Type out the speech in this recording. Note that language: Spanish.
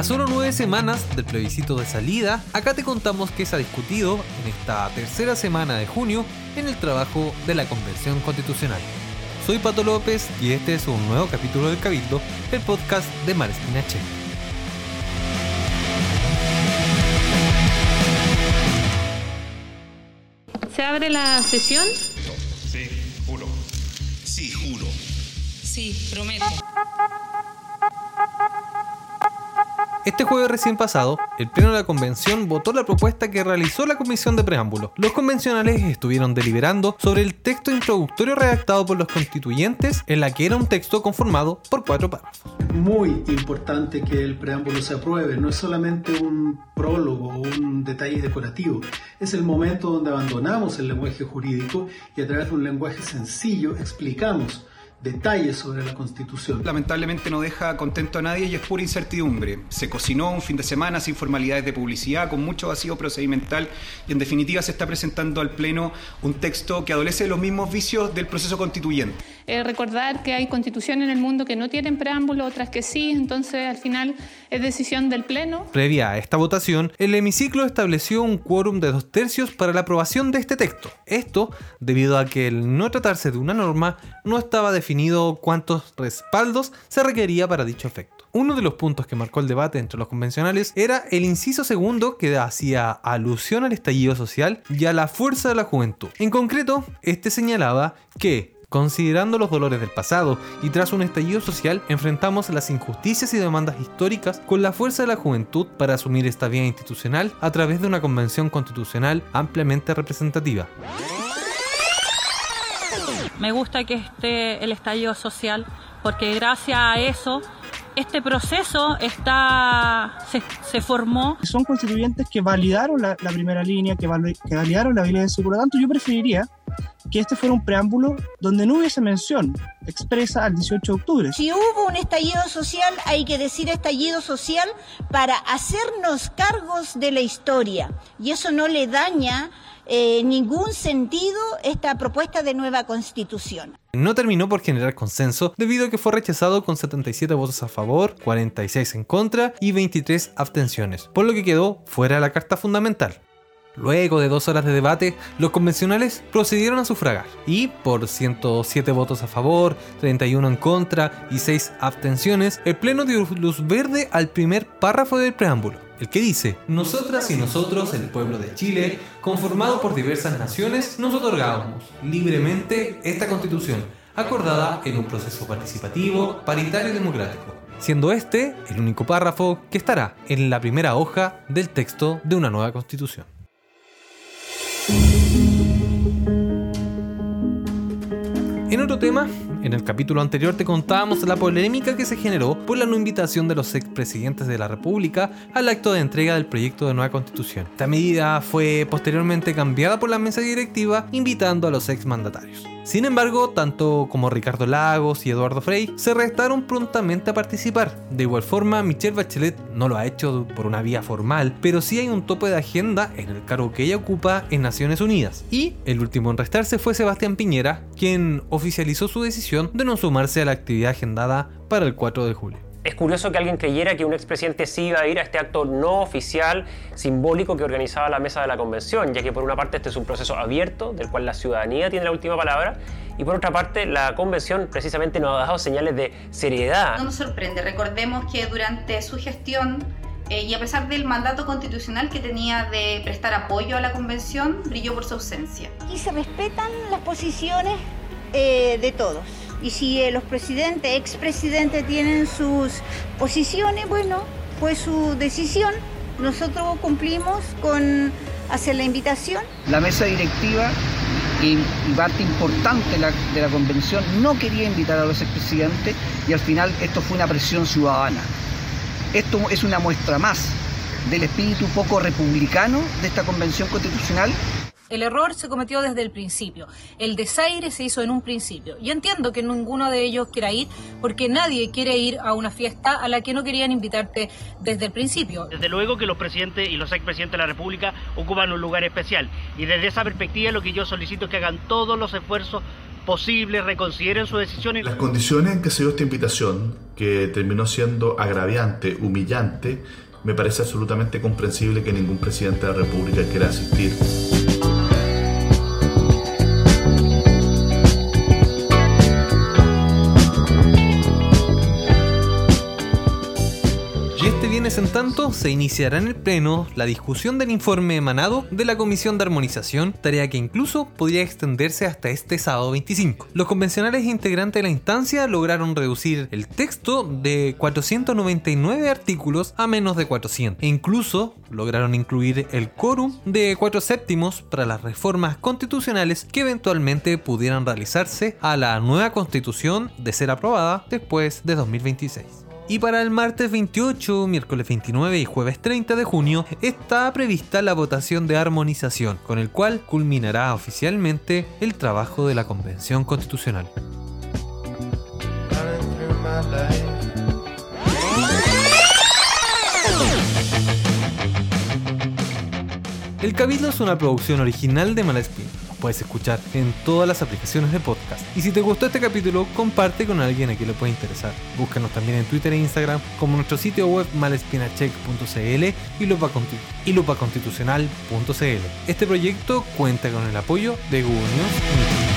A solo nueve semanas del plebiscito de salida, acá te contamos que se ha discutido en esta tercera semana de junio en el trabajo de la Convención Constitucional. Soy Pato López y este es un nuevo capítulo del Cabildo, el podcast de Mar Espinache. ¿Se abre la sesión? Sí, juro. Sí, juro. Sí, prometo. Este jueves recién pasado, el Pleno de la Convención votó la propuesta que realizó la Comisión de Preámbulo. Los convencionales estuvieron deliberando sobre el texto introductorio redactado por los constituyentes, en la que era un texto conformado por cuatro párrafos. Muy importante que el preámbulo se apruebe, no es solamente un prólogo o un detalle decorativo, es el momento donde abandonamos el lenguaje jurídico y a través de un lenguaje sencillo explicamos detalles sobre la Constitución. Lamentablemente no deja contento a nadie y es pura incertidumbre. Se cocinó un fin de semana sin formalidades de publicidad, con mucho vacío procedimental y en definitiva se está presentando al Pleno un texto que adolece de los mismos vicios del proceso constituyente. Eh, recordar que hay constituciones en el mundo que no tienen preámbulo, otras que sí, entonces al final es decisión del Pleno. Previa a esta votación, el hemiciclo estableció un quórum de dos tercios para la aprobación de este texto. Esto debido a que el no tratarse de una norma no estaba definido cuántos respaldos se requería para dicho efecto. Uno de los puntos que marcó el debate entre los convencionales era el inciso segundo que hacía alusión al estallido social y a la fuerza de la juventud. En concreto, este señalaba que Considerando los dolores del pasado y tras un estallido social, enfrentamos las injusticias y demandas históricas con la fuerza de la juventud para asumir esta vía institucional a través de una convención constitucional ampliamente representativa. Me gusta que esté el estallido social porque gracias a eso este proceso está se, se formó. Son constituyentes que validaron la, la primera línea, que, val- que validaron la violencia. Por lo tanto, yo preferiría que este fuera un preámbulo donde no hubiese mención expresa al 18 de octubre. Si hubo un estallido social, hay que decir estallido social para hacernos cargos de la historia. Y eso no le daña eh, ningún sentido esta propuesta de nueva constitución. No terminó por generar consenso debido a que fue rechazado con 77 votos a favor, 46 en contra y 23 abstenciones, por lo que quedó fuera de la carta fundamental. Luego de dos horas de debate, los convencionales procedieron a sufragar y por 107 votos a favor, 31 en contra y 6 abstenciones, el Pleno dio luz verde al primer párrafo del preámbulo, el que dice, Nosotras y nosotros, el pueblo de Chile, conformado por diversas naciones, nos otorgamos libremente esta constitución, acordada en un proceso participativo, paritario y democrático, siendo este el único párrafo que estará en la primera hoja del texto de una nueva constitución. En otro tema, en el capítulo anterior te contábamos la polémica que se generó por la no invitación de los expresidentes de la República al acto de entrega del proyecto de nueva constitución. Esta medida fue posteriormente cambiada por la mesa directiva invitando a los exmandatarios. Sin embargo, tanto como Ricardo Lagos y Eduardo Frei se restaron prontamente a participar. De igual forma, Michelle Bachelet no lo ha hecho por una vía formal, pero sí hay un tope de agenda en el cargo que ella ocupa en Naciones Unidas. Y el último en restarse fue Sebastián Piñera, quien oficializó su decisión de no sumarse a la actividad agendada para el 4 de julio. Es curioso que alguien creyera que un expresidente sí iba a ir a este acto no oficial, simbólico que organizaba la mesa de la convención, ya que por una parte este es un proceso abierto, del cual la ciudadanía tiene la última palabra, y por otra parte la convención precisamente nos ha dado señales de seriedad. No nos sorprende, recordemos que durante su gestión eh, y a pesar del mandato constitucional que tenía de prestar apoyo a la convención, brilló por su ausencia. Aquí se respetan las posiciones eh, de todos. Y si eh, los presidentes, expresidentes tienen sus posiciones, bueno, fue su decisión. Nosotros cumplimos con hacer la invitación. La mesa directiva y, parte importante de la convención no quería invitar a los expresidentes y al final esto fue una presión ciudadana. Esto es una muestra más del espíritu poco republicano de esta convención constitucional el error se cometió desde el principio. El desaire se hizo en un principio. Yo entiendo que ninguno de ellos quiera ir porque nadie quiere ir a una fiesta a la que no querían invitarte desde el principio. Desde luego que los presidentes y los expresidentes de la República ocupan un lugar especial. Y desde esa perspectiva lo que yo solicito es que hagan todos los esfuerzos posibles, reconsideren su decisión. Y... Las condiciones en que se dio esta invitación, que terminó siendo agraviante, humillante, me parece absolutamente comprensible que ningún presidente de la República quiera asistir. En tanto, se iniciará en el Pleno la discusión del informe emanado de la Comisión de Armonización, tarea que incluso podría extenderse hasta este sábado 25. Los convencionales integrantes de la instancia lograron reducir el texto de 499 artículos a menos de 400 e incluso lograron incluir el quórum de 4 séptimos para las reformas constitucionales que eventualmente pudieran realizarse a la nueva constitución de ser aprobada después de 2026. Y para el martes 28, miércoles 29 y jueves 30 de junio está prevista la votación de armonización, con el cual culminará oficialmente el trabajo de la Convención Constitucional. El Cabildo es una producción original de Malespín puedes escuchar en todas las aplicaciones de podcast. Y si te gustó este capítulo, comparte con alguien a quien le pueda interesar. Búscanos también en Twitter e Instagram como nuestro sitio web malespinacheck.cl y lupaconstitucional.cl. Este proyecto cuenta con el apoyo de Google